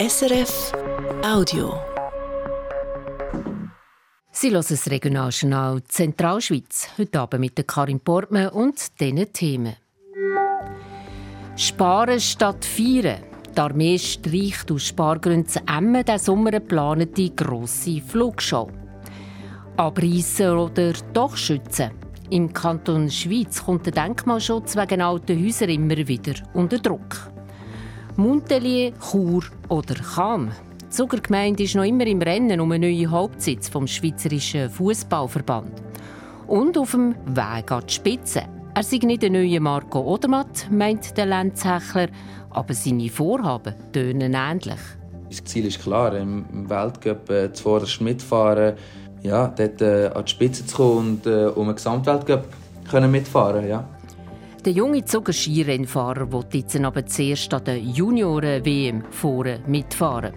SRF Audio. Sie hören das Regionaljournal Zentralschweiz. Heute Abend mit Karin Portmann und diesen Themen. Sparen statt feiern. Die Armee streicht aus Spargründen Emmen diesen Sommer geplante grosse Flugshow. Abreißen oder doch schützen? Im Kanton Schweiz kommt der Denkmalschutz wegen alten Häusern immer wieder unter Druck. Montelier, Chur oder Cham. Die Zuckergemeinde ist noch immer im Rennen um einen neuen Hauptsitz vom Schweizerischen Fußballverband. Und auf dem Weg an die Spitze. Er sei nicht der neue Marco Odermatt, meint der Lenzhechler, aber seine Vorhaben tönen ähnlich. Das Ziel ist klar, im Weltcup äh, zuvorderst mitfahren, ja, dort äh, an die Spitze zu kommen und äh, um einen Gesamtweltcup mitfahren ja. Der junge Zuger Skirennfahrer will jetzt aber zuerst an der Junioren-WM vorne mitfahren.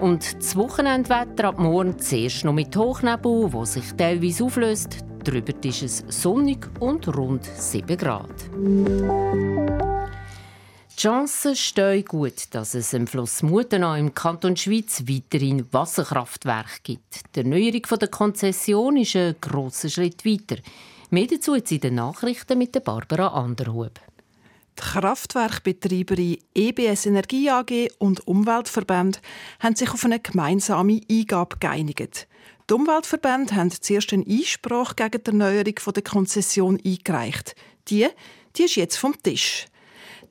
Und das Wochenendwetter ab morgen zuerst noch mit Hochnebel, wo sich teilweise auflöst. Drüber ist es sonnig und rund 7 Grad. Die Chancen stehen gut, dass es im Fluss Mutenau im Kanton Schweiz weiterhin Wasserkraftwerke gibt. Die Erneuerung der Konzession ist ein grosser Schritt weiter. Mehr dazu jetzt in den Nachrichten mit Barbara Anderhub. Die Kraftwerkbetreiberin EBS Energie AG und Umweltverbände haben sich auf eine gemeinsame Eingabe geeinigt. Die Umweltverbände haben zuerst einen Einspruch gegen die Erneuerung der Konzession eingereicht. Die, die ist jetzt vom Tisch.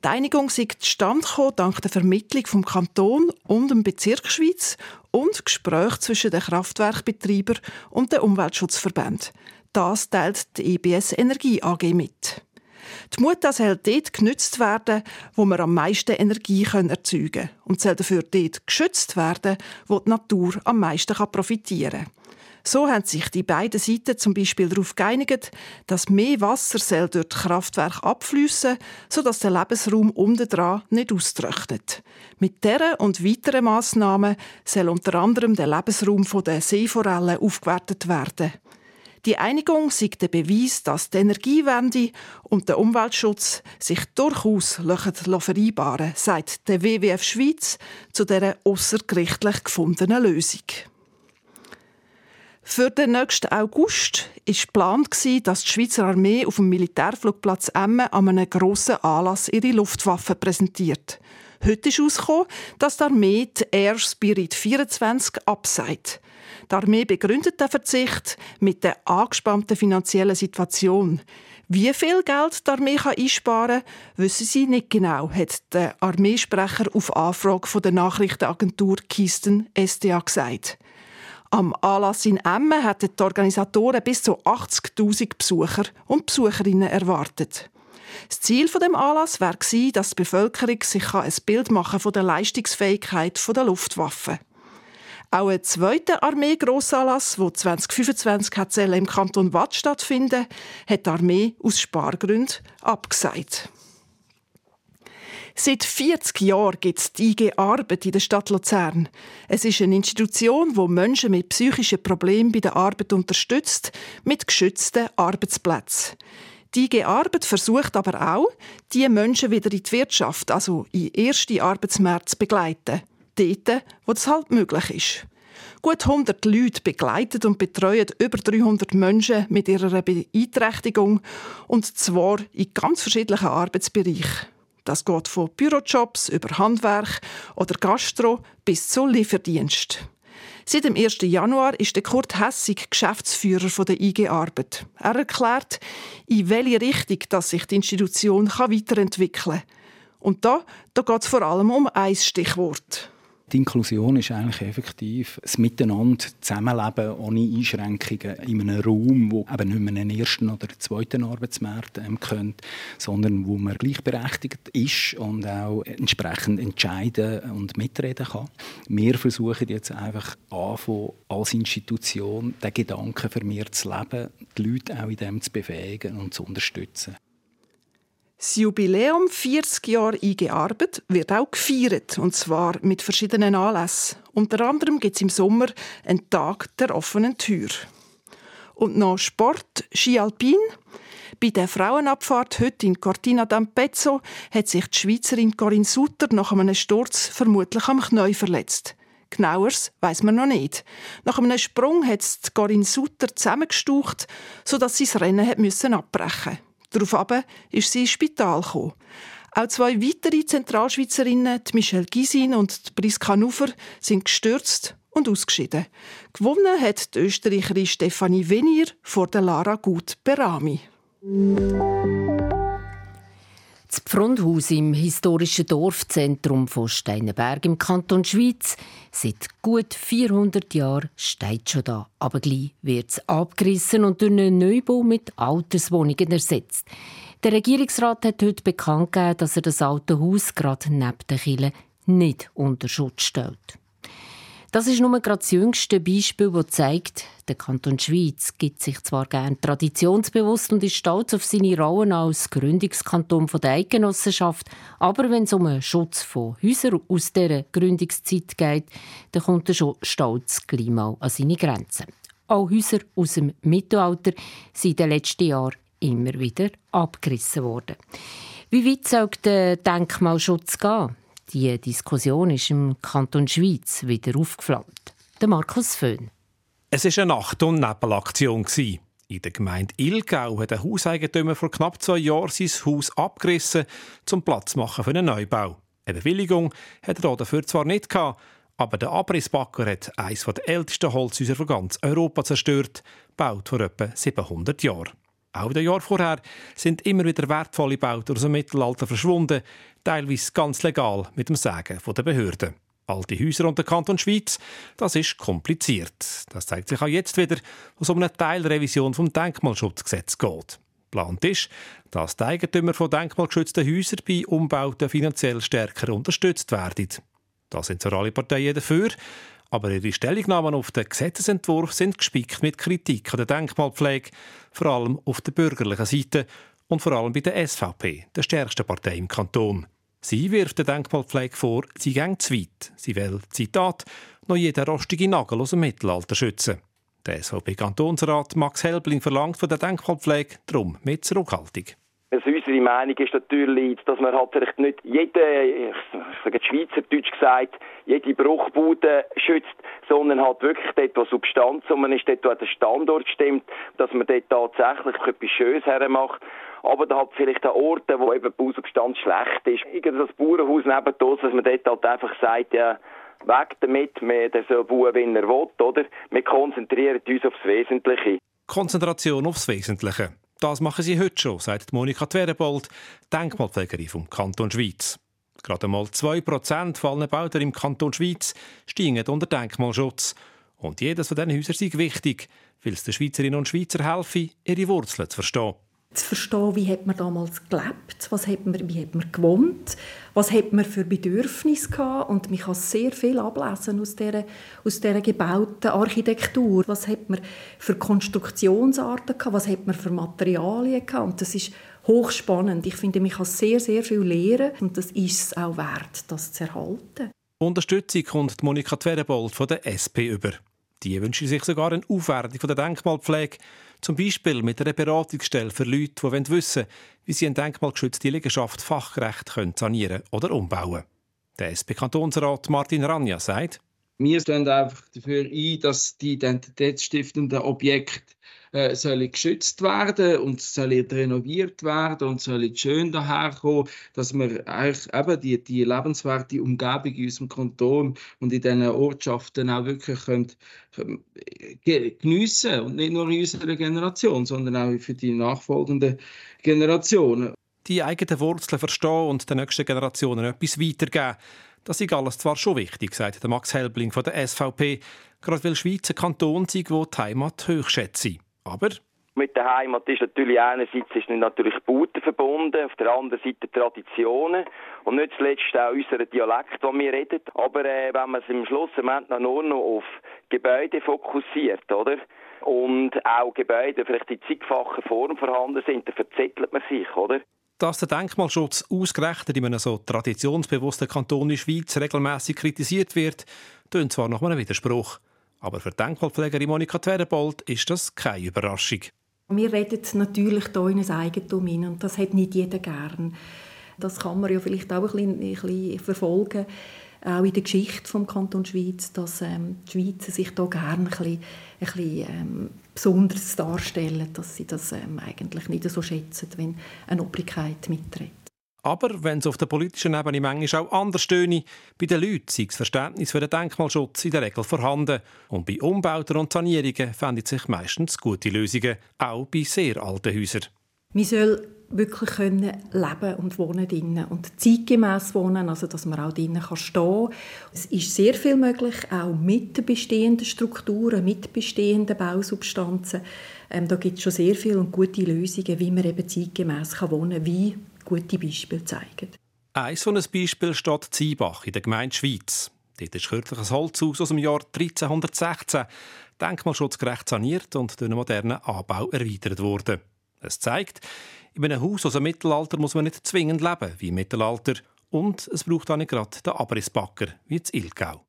Die Einigung sei zustande gekommen dank der Vermittlung vom Kanton und dem Bezirk Schweiz und Gespräch zwischen den Kraftwerkbetreibern und den Umweltschutzverbänden. Das teilt die EBS Energie AG mit. Die Mutter soll dort genützt werden, wo wir am meisten Energie erzeugen können und soll dafür dort geschützt werden, wo die Natur am meisten profitieren kann. So haben sich die beiden Seiten zum Beispiel darauf geeinigt, dass mehr Wasser soll durch das Kraftwerk abfließen, sodass der Lebensraum unten dran nicht austrocknet. Mit dieser und weiteren Massnahmen soll unter anderem der Lebensraum der Seeforellen aufgewertet werden. Die Einigung sei der Beweis, dass die Energiewende und der Umweltschutz sich durchaus vereinbaren sagt der WWF Schweiz zu dieser außergerichtlich gefundenen Lösung. Für den nächsten August war geplant, dass die Schweizer Armee auf dem Militärflugplatz Emmen an einem grossen Anlass ihre Luftwaffen präsentiert. Heute ist herausgekommen, dass die Armee die Air Spirit 24 abseit. Die Armee begründet den Verzicht mit der angespannten finanziellen Situation. Wie viel Geld die Armee einsparen kann, wissen sie nicht genau, hat der Armeesprecher auf Anfrage der Nachrichtenagentur Kisten SDA gesagt. Am Anlass in Emmen hatten die Organisatoren bis zu 80.000 Besucher und Besucherinnen erwartet. Das Ziel von dem Anlass war, dass die Bevölkerung sich ein Bild machen von der Leistungsfähigkeit der Luftwaffe. Auch ein zweiter Armee-Grossanlass, der 2025 im Kanton Watt stattfinden hat die Armee aus Spargründen abgesagt. Seit 40 Jahren gibt es die IG Arbeit in der Stadt Luzern. Es ist eine Institution, die Menschen mit psychischen Problemen bei der Arbeit unterstützt, mit geschützten Arbeitsplätzen. Die IG Arbeit versucht aber auch, diese Menschen wieder in die Wirtschaft, also in erste Arbeitsmärkte zu begleiten dort, wo das halt möglich ist. Gut 100 Leute begleiten und betreuen über 300 Menschen mit ihrer Beeinträchtigung und zwar in ganz verschiedenen Arbeitsbereichen. Das geht von Bürojobs über Handwerk oder Gastro bis zu Lieferdienst. Seit dem 1. Januar ist der Kurt Hessig Geschäftsführer der IG Arbeit. Er erklärt, in welche Richtung dass sich die Institution weiterentwickeln kann. Und da, da geht es vor allem um ein Stichwort. Die Inklusion ist eigentlich effektiv das Miteinander zusammenleben ohne Einschränkungen in einem Raum, wo eben nicht mehr einen ersten oder zweiten Arbeitsmarkt ähm, kennt, sondern wo man gleichberechtigt ist und auch entsprechend entscheiden und mitreden kann. Wir versuchen jetzt einfach anfangen, als Institution den Gedanken für mir zu leben, die Leute auch in dem zu befähigen und zu unterstützen. Das Jubiläum 40 Jahre IG Arbeit wird auch gefeiert, und zwar mit verschiedenen Anlässen. Unter anderem gibt es im Sommer einen Tag der offenen Tür. Und noch Sport, Ski Alpin. Bei der Frauenabfahrt heute in Cortina d'Ampezzo hat sich die Schweizerin Corinne Sutter nach einem Sturz vermutlich am Knie verletzt. Genaueres weiß man noch nicht. Nach einem Sprung hat Corinne Sutter zusammengestaucht, sodass sie das Rennen hat abbrechen Daraufhin ist sie ins Spital gekommen. Auch zwei weitere Zentralschweizerinnen, die Michelle Gisin und die Priska Nufer, sind gestürzt und ausgeschieden. Gewonnen hat die Österreicherin Stefanie Venier vor der Lara Gut-Berami. Das Pfrundhaus im historischen Dorfzentrum von Steinenberg im Kanton Schweiz seit gut 400 Jahren steht schon da. Aber gleich wird es abgerissen und durch einen Neubau mit Alterswohnungen ersetzt. Der Regierungsrat hat heute bekannt gegeben, dass er das alte Haus gerade neben der Kille nicht unter Schutz stellt. Das ist nur gerade das jüngste Beispiel, das zeigt, der Kanton Schweiz gibt sich zwar gern traditionsbewusst und ist stolz auf seine Rollen als Gründungskanton der Eidgenossenschaft, aber wenn es um den Schutz von Häusern aus dieser Gründungszeit geht, dann kommt er schon stolz gleich mal an seine Grenzen. Auch Häuser aus dem Mittelalter sind in den letzten Jahren immer wieder abgerissen worden. Wie weit soll der Denkmalschutz gehen? Die Diskussion ist im Kanton Schweiz wieder aufgeflammt. Der Markus Föhn. Es war eine Nacht- und Nebelaktion. In der Gemeinde Ilgau hat ein Hauseigentümer vor knapp zwei Jahren sein Haus abgerissen, zum Platz machen für einen Neubau. Eine Bewilligung hat er dafür zwar nicht gehabt, aber der Abrissbacker hat eines der ältesten Holzhäuser von ganz Europa zerstört, gebaut vor etwa 700 Jahren. Auch in Jahren vorher sind immer wieder wertvolle Bauten aus dem Mittelalter verschwunden, teilweise ganz legal mit dem Sagen der Behörden. Alte Häuser und der Kanton Schweiz, das ist kompliziert. Das zeigt sich auch jetzt wieder, was um eine Teilrevision vom Denkmalschutzgesetz geht. Plant ist, dass die Eigentümer von denkmalgeschützten Häusern bei Umbauten finanziell stärker unterstützt werden. Da sind zwar alle Parteien dafür, aber ihre Stellungnahmen auf den Gesetzesentwurf sind gespickt mit Kritik an der Denkmalpflege, vor allem auf der bürgerlichen Seite und vor allem bei der SVP, der stärksten Partei im Kanton. Sie wirft der Denkmalpflege vor, sie geht zu weit. Sie will, Zitat, noch jeden rostigen Nagel aus dem Mittelalter schützen. Der SVP-Kantonsrat Max Helbling verlangt von der Denkmalpflege darum mit Zurückhaltung. Also unsere Meinung ist natürlich, dass man halt vielleicht nicht jede, ich sage Schweizerdeutsch gesagt, jede Bruchbude schützt, sondern halt wirklich dort, wo Substanz und man ist dort, wo der Standort stimmt, dass man dort tatsächlich etwas Schönes hermacht. Aber da hat vielleicht auch Orte, wo eben die Bausubstanz schlecht ist. Irgend das Bauernhaus neben uns, dass man dort halt einfach sagt, ja, weg damit, der soll bauen, wie er will, oder? Wir konzentrieren uns aufs Wesentliche. Konzentration aufs Wesentliche. Das machen sie heute schon, sagt Monika Twerebold, Denkmalpflegerin vom Kanton Schweiz. Gerade einmal 2% von Bauten im Kanton Schweiz stehen unter Denkmalschutz. Und jedes von diesen Häusern ist wichtig, weil es den Schweizerinnen und Schweizer helfen, ihre Wurzeln zu verstehen zu verstehen, wie hat man damals gelebt, was hat man, wie hat man gewohnt, was hat man für Bedürfnisse gehabt und man kann sehr viel ablesen aus dieser, aus dieser gebauten Architektur. Was hat man für Konstruktionsarten gehabt, was hat man für Materialien gehabt und das ist hochspannend. Ich finde, man kann sehr, sehr viel lernen und das ist es auch wert, das zu erhalten. Unterstützung kommt Monika Twerebold von der SP über. Die wünschen sich sogar eine Aufwertung der Denkmalpflege zum Beispiel mit einer Beratungsstelle für Leute, die wissen wollen, wie sie eine denkmalgeschützte Liegenschaft fachgerecht sanieren oder umbauen können. Der SP-Kantonsrat Martin Ranja sagt, wir stehen einfach dafür ein, dass die identitätsstiftenden Objekte äh, sollen geschützt werden und sollen renoviert werden und sollen schön daherkommen, dass wir eigentlich eben die, die lebenswerte Umgebung in unserem Kanton und in diesen Ortschaften auch wirklich können, können geniessen und nicht nur in unserer Generation, sondern auch für die nachfolgenden Generationen. Die eigenen Wurzeln verstehen und den nächsten Generationen etwas weitergeben. Das ist alles zwar schon wichtig, sagt Max Helbling von der SVP, gerade weil Schweiz ein Kanton sei, wo die Heimat hochschätze. Aber mit der Heimat ist natürlich einerseits ist natürlich Bauten verbunden, auf der anderen Seite Traditionen und nicht zuletzt auch unser Dialekt, den wir reden. Aber äh, wenn man es im Schluss nur noch auf Gebäude fokussiert, oder? Und auch Gebäude vielleicht in zigfacher Form vorhanden sind, dann verzettelt man sich, oder? Dass der Denkmalschutz ausgerechnet in einem so traditionsbewussten Kanton in der Schweiz regelmäßig kritisiert wird, tönt zwar nach einem Widerspruch. Aber für Denkmalpflegerin Monika Twerebold ist das keine Überraschung. Wir reden natürlich hier in ein Eigentum hin und das hat nicht jeder gern. Das kann man ja vielleicht auch ein bisschen, ein bisschen verfolgen, auch in der Geschichte vom Kanton Schweiz, dass ähm, die Schweizer sich da gerne ein bisschen, ein bisschen ähm, besonders darstellen, dass sie das ähm, eigentlich nicht so schätzen, wenn eine Obrigkeit mittritt. Aber wenn es auf der politischen Ebene manchmal auch anders stöhne, bei den Leuten sei das Verständnis für den Denkmalschutz in der Regel vorhanden. Und bei Umbauten und Sanierungen finden sich meistens gute Lösungen, auch bei sehr alten Häusern. Man soll wirklich können leben und wohnen drinnen und zeitgemäß wohnen, also dass man auch drinnen kann stehen. Es ist sehr viel möglich, auch mit den bestehenden Strukturen, mit bestehenden Bausubstanzen. Ähm, da gibt es schon sehr viele und gute Lösungen, wie man eben zeitgemäß wohnen kann, wie gute Beispiele zeigen. Ein so ein Beispiel steht Ziebach in der Gemeinde Schweiz. Dort ist kürzlich ein Holzhaus aus dem Jahr 1316 denkmalschutzgerecht saniert und durch einen modernen Anbau erweitert worden. Es zeigt, in einem Haus aus dem Mittelalter muss man nicht zwingend leben wie im Mittelalter und es braucht auch nicht gerade den Abrissbacker wie in Ilgau.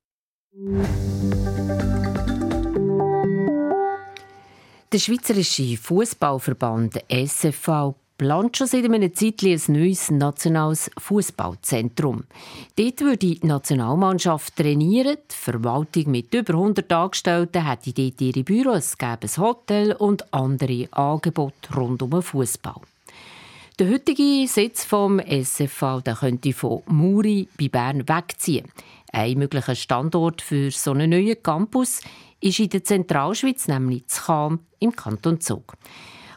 Der Schweizerische Fußballverband SFV plant schon seit einer Zeit ein neues nationales Fußballzentrum. Dort würde die Nationalmannschaft trainieren. Die Verwaltung mit über 100 Angestellten hätte dort ihre Büros, gäbe ein Hotel und andere Angebote rund um den Fußball. Der heutige Sitz vom SFV der könnte von Muri bei Bern wegziehen. Ein möglicher Standort für so einen neuen Campus ist in der Zentralschweiz, nämlich Cham im Kanton Zug.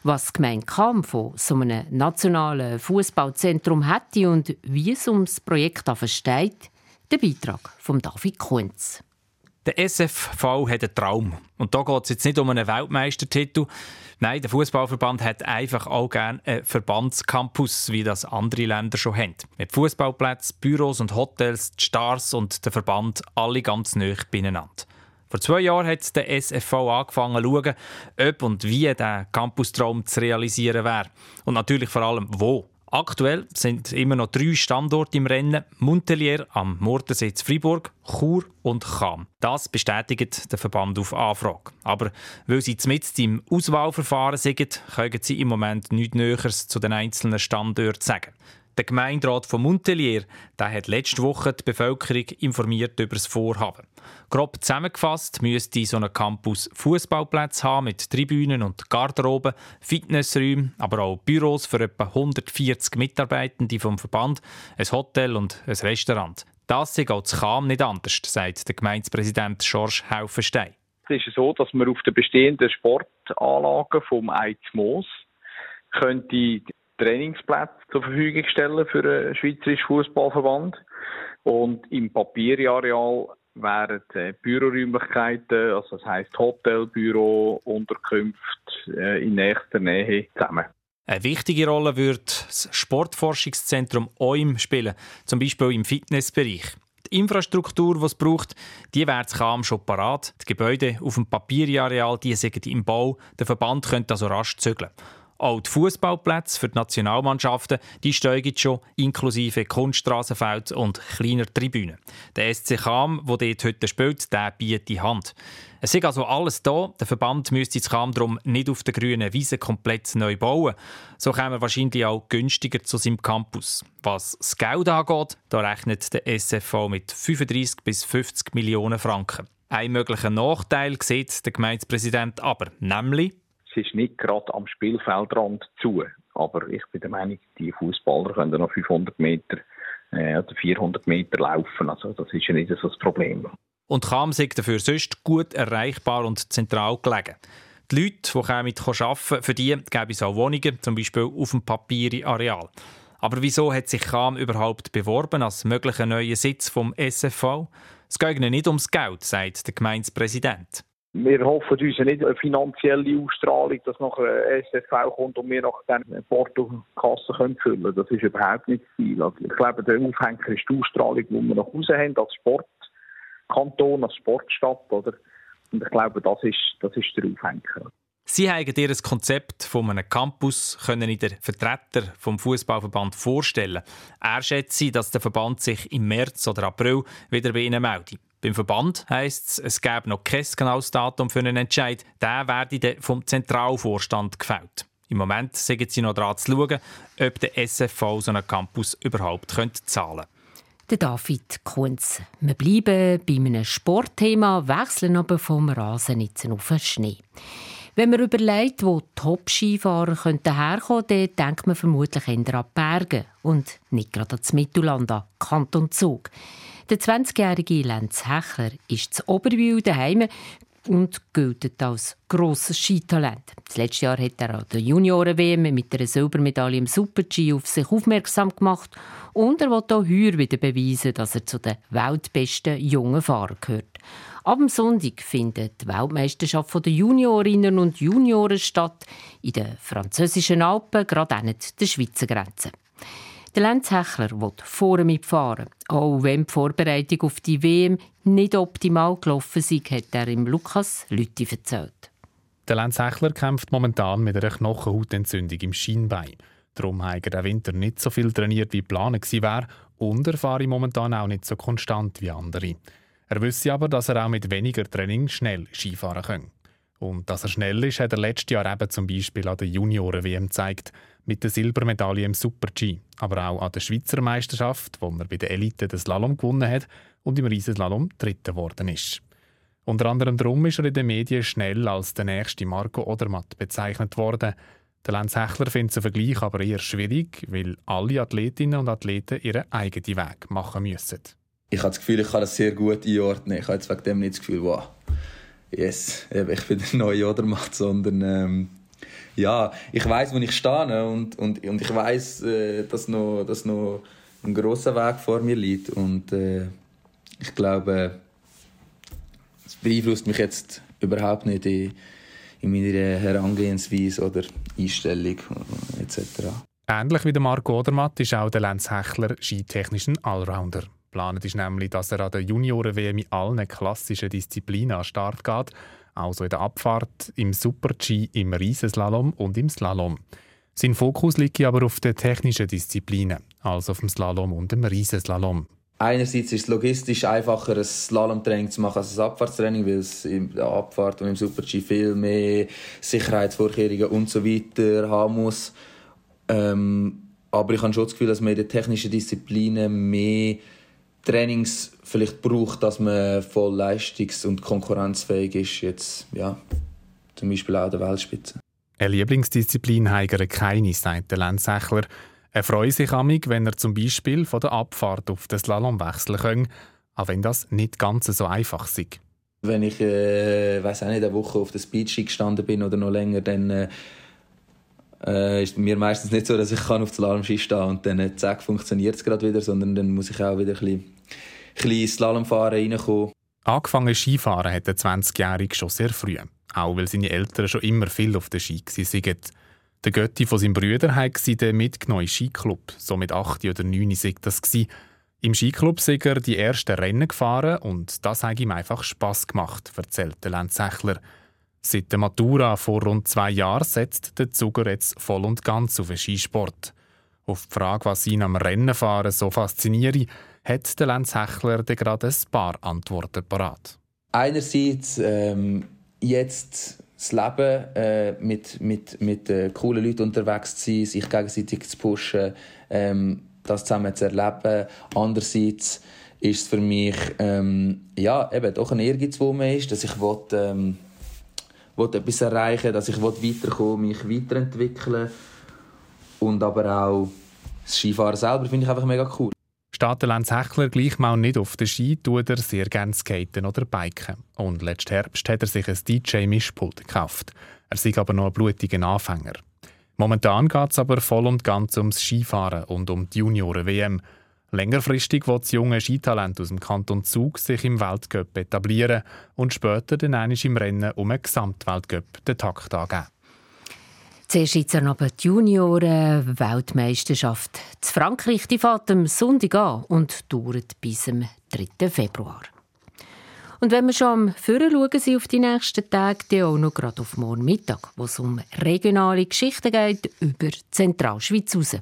Was die Gemeinde Cham von so einem nationalen Fußballzentrum hätte und wie es um das Projekt versteht, der Beitrag von David Kunz. Der SFV hat einen Traum. Und da geht es jetzt nicht um einen Weltmeistertitel. Nein, der Fußballverband hat einfach auch gerne einen Verbandscampus, wie das andere Länder schon haben. Mit Fußballplätzen, Büros und Hotels, die Stars und der Verband alle ganz nah beieinander. Vor zwei Jahren hat der SFV angefangen zu schauen, ob und wie der Campustraum zu realisieren wäre. Und natürlich vor allem, wo. Aktuell sind immer noch drei Standorte im Rennen: Montelier am Mordensee Freiburg, Chur und Cham. Das bestätigt der Verband auf Anfrage. Aber weil sie mit im Auswahlverfahren sind, können sie im Moment nichts Näheres zu den einzelnen Standorten sagen. Der Gemeinderat von Montelier der hat letzte Woche die Bevölkerung informiert über das Vorhaben. Grob zusammengefasst müsste so ein Campus Fußballplätze haben mit Tribünen und Garderoben, Fitnessräumen, aber auch Büros für etwa 140 Mitarbeitende vom Verband, ein Hotel und ein Restaurant. Das ist auch zu Cham nicht anders, sagt der Gemeindepräsident George Haufenstein. Es ist so, dass man auf den bestehenden Sportanlagen vom Eiz Moos könnte Trainingsplätze zur Verfügung stellen für den Schweizerischen Fußballverband. Und im Papierareal wären äh, Büroräumlichkeiten, also das heisst Hotel, Büro, Unterkünfte äh, in nächster Nähe zusammen. Eine wichtige Rolle wird das Sportforschungszentrum OIM spielen, zum Beispiel im Fitnessbereich. Die Infrastruktur, die es braucht, die wäre kaum schon parat. Die Gebäude auf dem Papierareal, die sind im Bau. Der Verband könnte also rasch zügeln. Auch die Fußballplätze für die Nationalmannschaften die steigen schon, inklusive Kunststraßenfeld und kleiner Tribünen. Der SC Cham, der dort heute spielt, der bietet die Hand. Es ist also alles da. Der Verband müsste das Cham darum nicht auf der grünen Wiese komplett neu bauen. So käme er wahrscheinlich auch günstiger zu seinem Campus. Was das Geld angeht, da rechnet der SFV mit 35 bis 50 Millionen Franken. Ein möglicher Nachteil sieht der Gemeindepräsident aber, nämlich es ist nicht gerade am Spielfeldrand zu. Aber ich bin der Meinung, die Fußballer können noch 500 Meter äh, oder 400 Meter laufen. Also das ist ja nicht so das Problem. Und Cham ist dafür sonst gut erreichbar und zentral gelegen. Die Leute, die damit arbeiten für die gäbe es auch Wohnungen, zum Beispiel auf dem Papierareal. Aber wieso hat sich Cham überhaupt beworben als möglicher neuer Sitz vom SFV? Es geht nicht ums Geld, sagt der Gemeindepräsident wir hoffen uns nicht eine finanzielle Ausstrahlung, dass noch ein SFV kommt und wir noch dann Portokasse füllen können. Das ist überhaupt nicht das. Also ich glaube, der Aufhänger ist die Ausstrahlung, die wir nach Hause haben, als Sportkanton, als Sportstadt. Oder? Und ich glaube, das ist, das ist der Aufhänger. Sie haben ihr Konzept von einem Campus können in der Vertreter vom Fußballverband vorstellen. Er schätzt, dass der Verband sich im März oder April wieder bei Ihnen meldet. Beim Verband heisst es, es gäbe noch kein genaues Datum für einen Entscheid. Der werde vom Zentralvorstand gefällt. Im Moment sind sie noch daran zu schauen, ob der SFV so einen Campus überhaupt zahlen könnte. Der David Kunz. Wir bleiben bei einem Sportthema, wechseln aber vom Rasen auf den Schnee. Wenn man überlegt, wo Top-Skifahrer herkommen könnten, dann denkt man vermutlich eher an Berge und nicht gerade an das Mittelland, an Kanton Zug. Der 20-jährige Lenz Hechler ist zu Oberwil daheim und gilt als grosses Skitalent. Das letzte Jahr hat er an der Junioren-WM mit einer Silbermedaille im Super-G auf sich aufmerksam gemacht und er will auch heuer wieder beweisen, dass er zu den weltbesten jungen Fahrern gehört. Ab dem Sonntag findet die Weltmeisterschaft der Juniorinnen und Junioren statt, in den französischen Alpen, gerade an der Schweizer Grenze. Der Lenz Hechler will vorne mitfahren. Auch wenn die Vorbereitung auf die WM nicht optimal gelaufen ist, hat er im Lukas Lütti erzählt. Der Lenz Hechler kämpft momentan mit einer Knochenhautentzündung im Schienbein. Darum hat er den Winter nicht so viel trainiert, wie geplant war und er fahre momentan auch nicht so konstant wie andere. Er wüsste aber, dass er auch mit weniger Training schnell Skifahren kann. Und dass er schnell ist, hat er letztes Jahr eben zum Beispiel an der Junioren-WM gezeigt mit der Silbermedaille im Super-G, aber auch an der Schweizer Meisterschaft, wo man bei der Elite den Slalom gewonnen hat und im Riesenslalom Dritter geworden ist. Unter anderem darum ist er in den Medien schnell als der nächste Marco Odermatt bezeichnet worden. Der Lenz Hechler findet den Vergleich aber eher schwierig, weil alle Athletinnen und Athleten ihren eigenen Weg machen müssen. Ich habe das Gefühl, ich kann das sehr gut einordnen. Ich habe jetzt wegen dem nicht das Gefühl, wow, yes, ich bin der neue Odermatt, sondern ähm, ja, ich weiß, wo ich stehe und, und, und ich weiß, äh, dass, noch, dass noch ein großer Weg vor mir liegt und äh, ich glaube, es beeinflusst mich jetzt überhaupt nicht in, in meiner Herangehensweise oder Einstellung etc. Ähnlich wie der Marco Odermatt ist auch der Lenz Hechler skitechnisch ein Allrounder. Geplant ist nämlich, dass er an der Junioren-WM in allen klassischen Disziplinen an Start geht also in der Abfahrt, im Super-G, im Riesenslalom und im Slalom. Sein Fokus liegt aber auf den technischen Disziplinen, also auf dem Slalom und dem Riesenslalom. Einerseits ist es logistisch einfacher, ein Slalomtraining zu machen als ein Abfahrtstraining, weil es in der Abfahrt und im Super-G viel mehr Sicherheitsvorkehrungen und so weiter haben muss. Ähm, aber ich habe schon das Gefühl, dass man in den technischen Disziplinen mehr Trainings vielleicht braucht, dass man voll leistungs- und konkurrenzfähig ist, jetzt, ja, zum Beispiel auch der Weltspitze. Eine Lieblingsdisziplin heigere keine, sagt der Lenz Echler. Er freut sich amig, wenn er zum Beispiel von der Abfahrt auf den Slalom wechseln kann, auch wenn das nicht ganz so einfach ist. Wenn ich, äh, weiß auch nicht, eine Woche auf der Speedski gestanden bin oder noch länger, dann äh, äh, ist mir meistens nicht so, dass ich kann auf der Slalomski stehen und dann äh, zack, funktioniert es gerade wieder, sondern dann muss ich auch wieder ein bisschen kleines Slalomfahren reinkommen. Angefangen Skifahren hat der 20-Jährige schon sehr früh. Auch weil seine Eltern schon immer viel auf der Ski waren. Der Götti von seinem Bruder hat den mitgenommen Skiclub. So mit 8 oder 9 war das. Im Skiclub sind er die ersten Rennen gefahren und das hat ihm einfach Spass gemacht, erzählt der Lenz Sechler. Seit der Matura vor rund zwei Jahren setzt der Zuger jetzt voll und ganz auf den Skisport. Auf die Frage, was ihn am Rennenfahren so fasziniere, hat der Lenz Hechler gerade ein paar Antworten parat. Einerseits ähm, jetzt das Leben äh, mit, mit, mit äh, coolen Leuten unterwegs zu sein, sich gegenseitig zu pushen, ähm, das zusammen zu erleben. Andererseits ist es für mich ähm, ja, eben doch ein Ehrgeiz, wo man ist, dass ich will, ähm, will etwas erreichen dass ich will weiterkommen mich weiterentwickeln und aber auch das Skifahren selber finde ich einfach mega cool. Steht der Lenz Hechler gleich mal nicht auf der Ski, tut er sehr gerne skaten oder biken. Und letzten Herbst hat er sich ein DJ-Mischpult gekauft. Er ist aber noch ein blutiger Anfänger. Momentan geht es aber voll und ganz ums Skifahren und um die Junioren-WM. Längerfristig will das junge Skitalent aus dem Kanton Zug sich im Weltcup etablieren und später dann im Rennen um einen Gesamtweltcup den Takt angeben. Zuerst jetzt aber die Junioren-Weltmeisterschaft. zu Frankreich die fährt am Sonntag an und dauert bis zum 3. Februar. Und wenn wir schon am Führen schauen, sind auf die nächsten Tage, dann auch noch gerade auf morgen Mittag, wo es um regionale Geschichten geht über Zentralschweiz raus.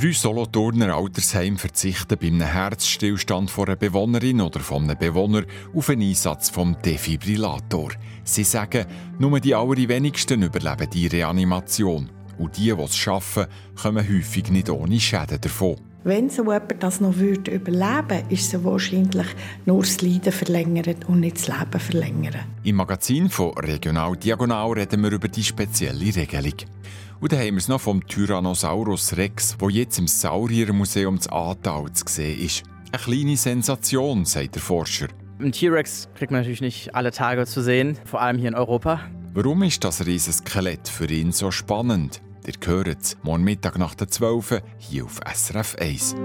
Drei Solothurner Altersheim verzichten bei einem Herzstillstand von einer Bewohnerin oder von einem Bewohner auf einen Einsatz vom Defibrillator. Sie sagen, nur die allerwenigsten überleben die Reanimation. Und die, die es schaffen, kommen häufig nicht ohne Schäden davon. Wenn so jemand das noch würde überleben ist es wahrscheinlich nur das Leiden verlängern und nicht das Leben verlängern. Im Magazin von Regional Diagonal reden wir über die spezielle Regelung. Und dann haben wir es noch vom Tyrannosaurus Rex, wo jetzt im Sauriermuseum zu Aartal zu sehen ist. Eine kleine Sensation, sagt der Forscher. Ein T-Rex kriegt man natürlich nicht alle Tage zu sehen, vor allem hier in Europa. Warum ist das Riesenskelett für ihn so spannend? Ihr hört es morgen Mittag nach der 12 hier auf SRF 1.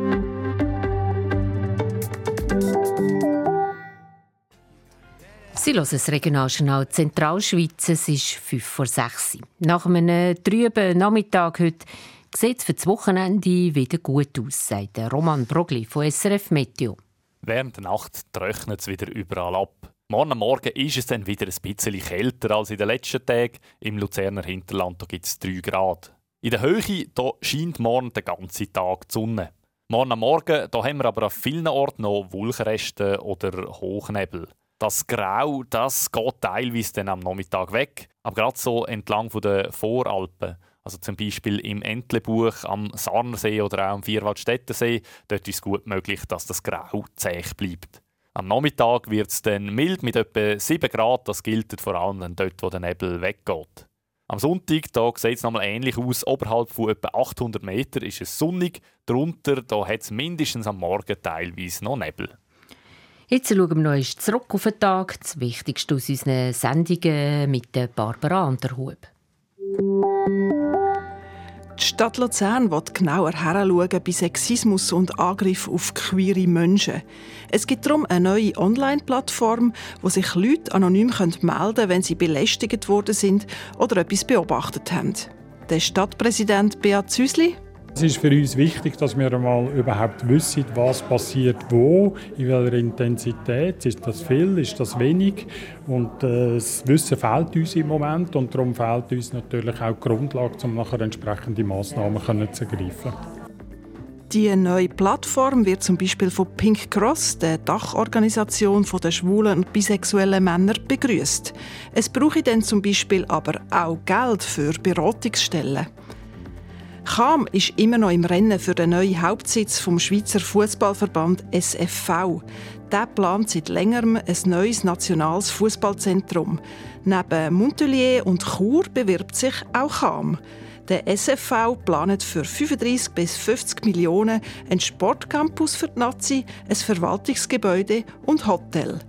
Sie hören das Regionaljournal Zentralschweiz. Es ist 5 vor 6 Nach einem trüben Nachmittag heute sieht es für das Wochenende wieder gut aus, sagt Roman Brogli von SRF Meteo. Während der Nacht trocknet es wieder überall ab. Morgen Morgen ist es dann wieder ein bisschen kälter als in den letzten Tagen. Im Luzerner Hinterland gibt es 3 Grad. In der Höhe da scheint morgen den ganzen Tag die Sonne. Morgen Morgen da haben wir aber an vielen Orten noch Wolkenreste oder Hochnebel. Das Grau, das geht teilweise dann am Nachmittag weg, aber gerade so entlang der Voralpen, also zum Beispiel im Entlebuch, am Sarnersee oder auch am Vierwaldstättersee, dort ist es gut möglich, dass das Grau zäh bleibt. Am Nachmittag wird es dann mild mit etwa 7 Grad, das gilt vor allem dort, wo der Nebel weggeht. Am Sonntag sieht es nochmal ähnlich aus. Oberhalb von etwa 800 Metern ist es sonnig. Darunter hat es mindestens am Morgen teilweise noch Nebel. Jetzt schauen wir noch zurück auf den Tag. Das Wichtigste aus unseren Sendungen mit Barbara Anderhub. Die Stadt Luzern wird genauer heranschauen bei Sexismus und Angriff auf queere Menschen. Es gibt darum eine neue Online-Plattform, wo sich Leute anonym melden können, wenn sie belästigt worden sind oder etwas beobachtet haben. Der Stadtpräsident Beat Züsli es ist für uns wichtig, dass wir einmal überhaupt wissen, was passiert wo, in welcher Intensität. Ist das viel, ist das wenig? Und äh, das Wissen fehlt uns im Moment und darum fehlt uns natürlich auch die Grundlage, um nachher entsprechende Massnahmen zu ergreifen. Die neue Plattform wird zum Beispiel von Pink Cross, der Dachorganisation der schwulen und bisexuellen Männer, begrüßt. Es brauche dann zum Beispiel aber auch Geld für Beratungsstellen. Cham ist immer noch im Rennen für den neuen Hauptsitz vom Schweizer Fußballverband SFV. Der plant seit längerem ein neues nationales Fußballzentrum. Neben Montpellier und Chur bewirbt sich auch Cham. Der SFV plant für 35 bis 50 Millionen einen Sportcampus für die Nazi, ein Verwaltungsgebäude und Hotel.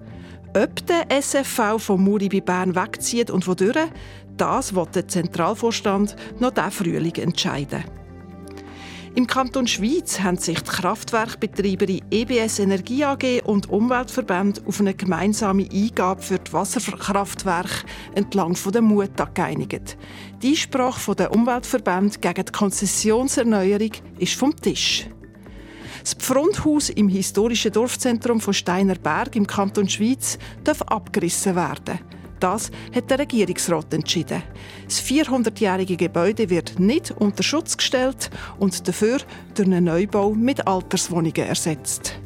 Ob der SFV von Muri bei Bern wegzieht und wodurch, das wird der Zentralvorstand noch diesen Frühling entscheiden. Im Kanton Schweiz haben sich die Kraftwerkbetreiber EBS Energie AG und Umweltverbände auf eine gemeinsame Eingabe für die Wasserkraftwerke entlang der Muta geeinigt. Die Einsprache der Umweltverbände gegen die Konzessionserneuerung ist vom Tisch. Das Pfrundhaus im historischen Dorfzentrum von Steiner Berg im Kanton Schweiz darf abgerissen werden. Das hat der Regierungsrat entschieden. Das 400-jährige Gebäude wird nicht unter Schutz gestellt und dafür durch einen Neubau mit Alterswohnungen ersetzt.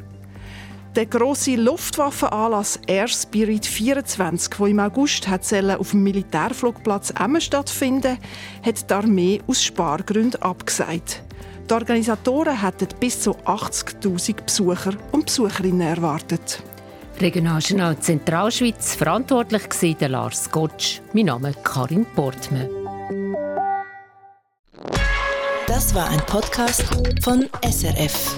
Der große Luftwaffenanlass Air Spirit 24, der im August auf dem Militärflugplatz Emmen stattfinden, hat die Armee aus Spargründen abgesagt. Die Organisatoren hatten bis zu 80.000 Besucher und Besucherinnen erwartet. Regionaljournal Zentralschweiz verantwortlich war Lars Gottsch. Mein Name ist Karin Portmann. Das war ein Podcast von SRF.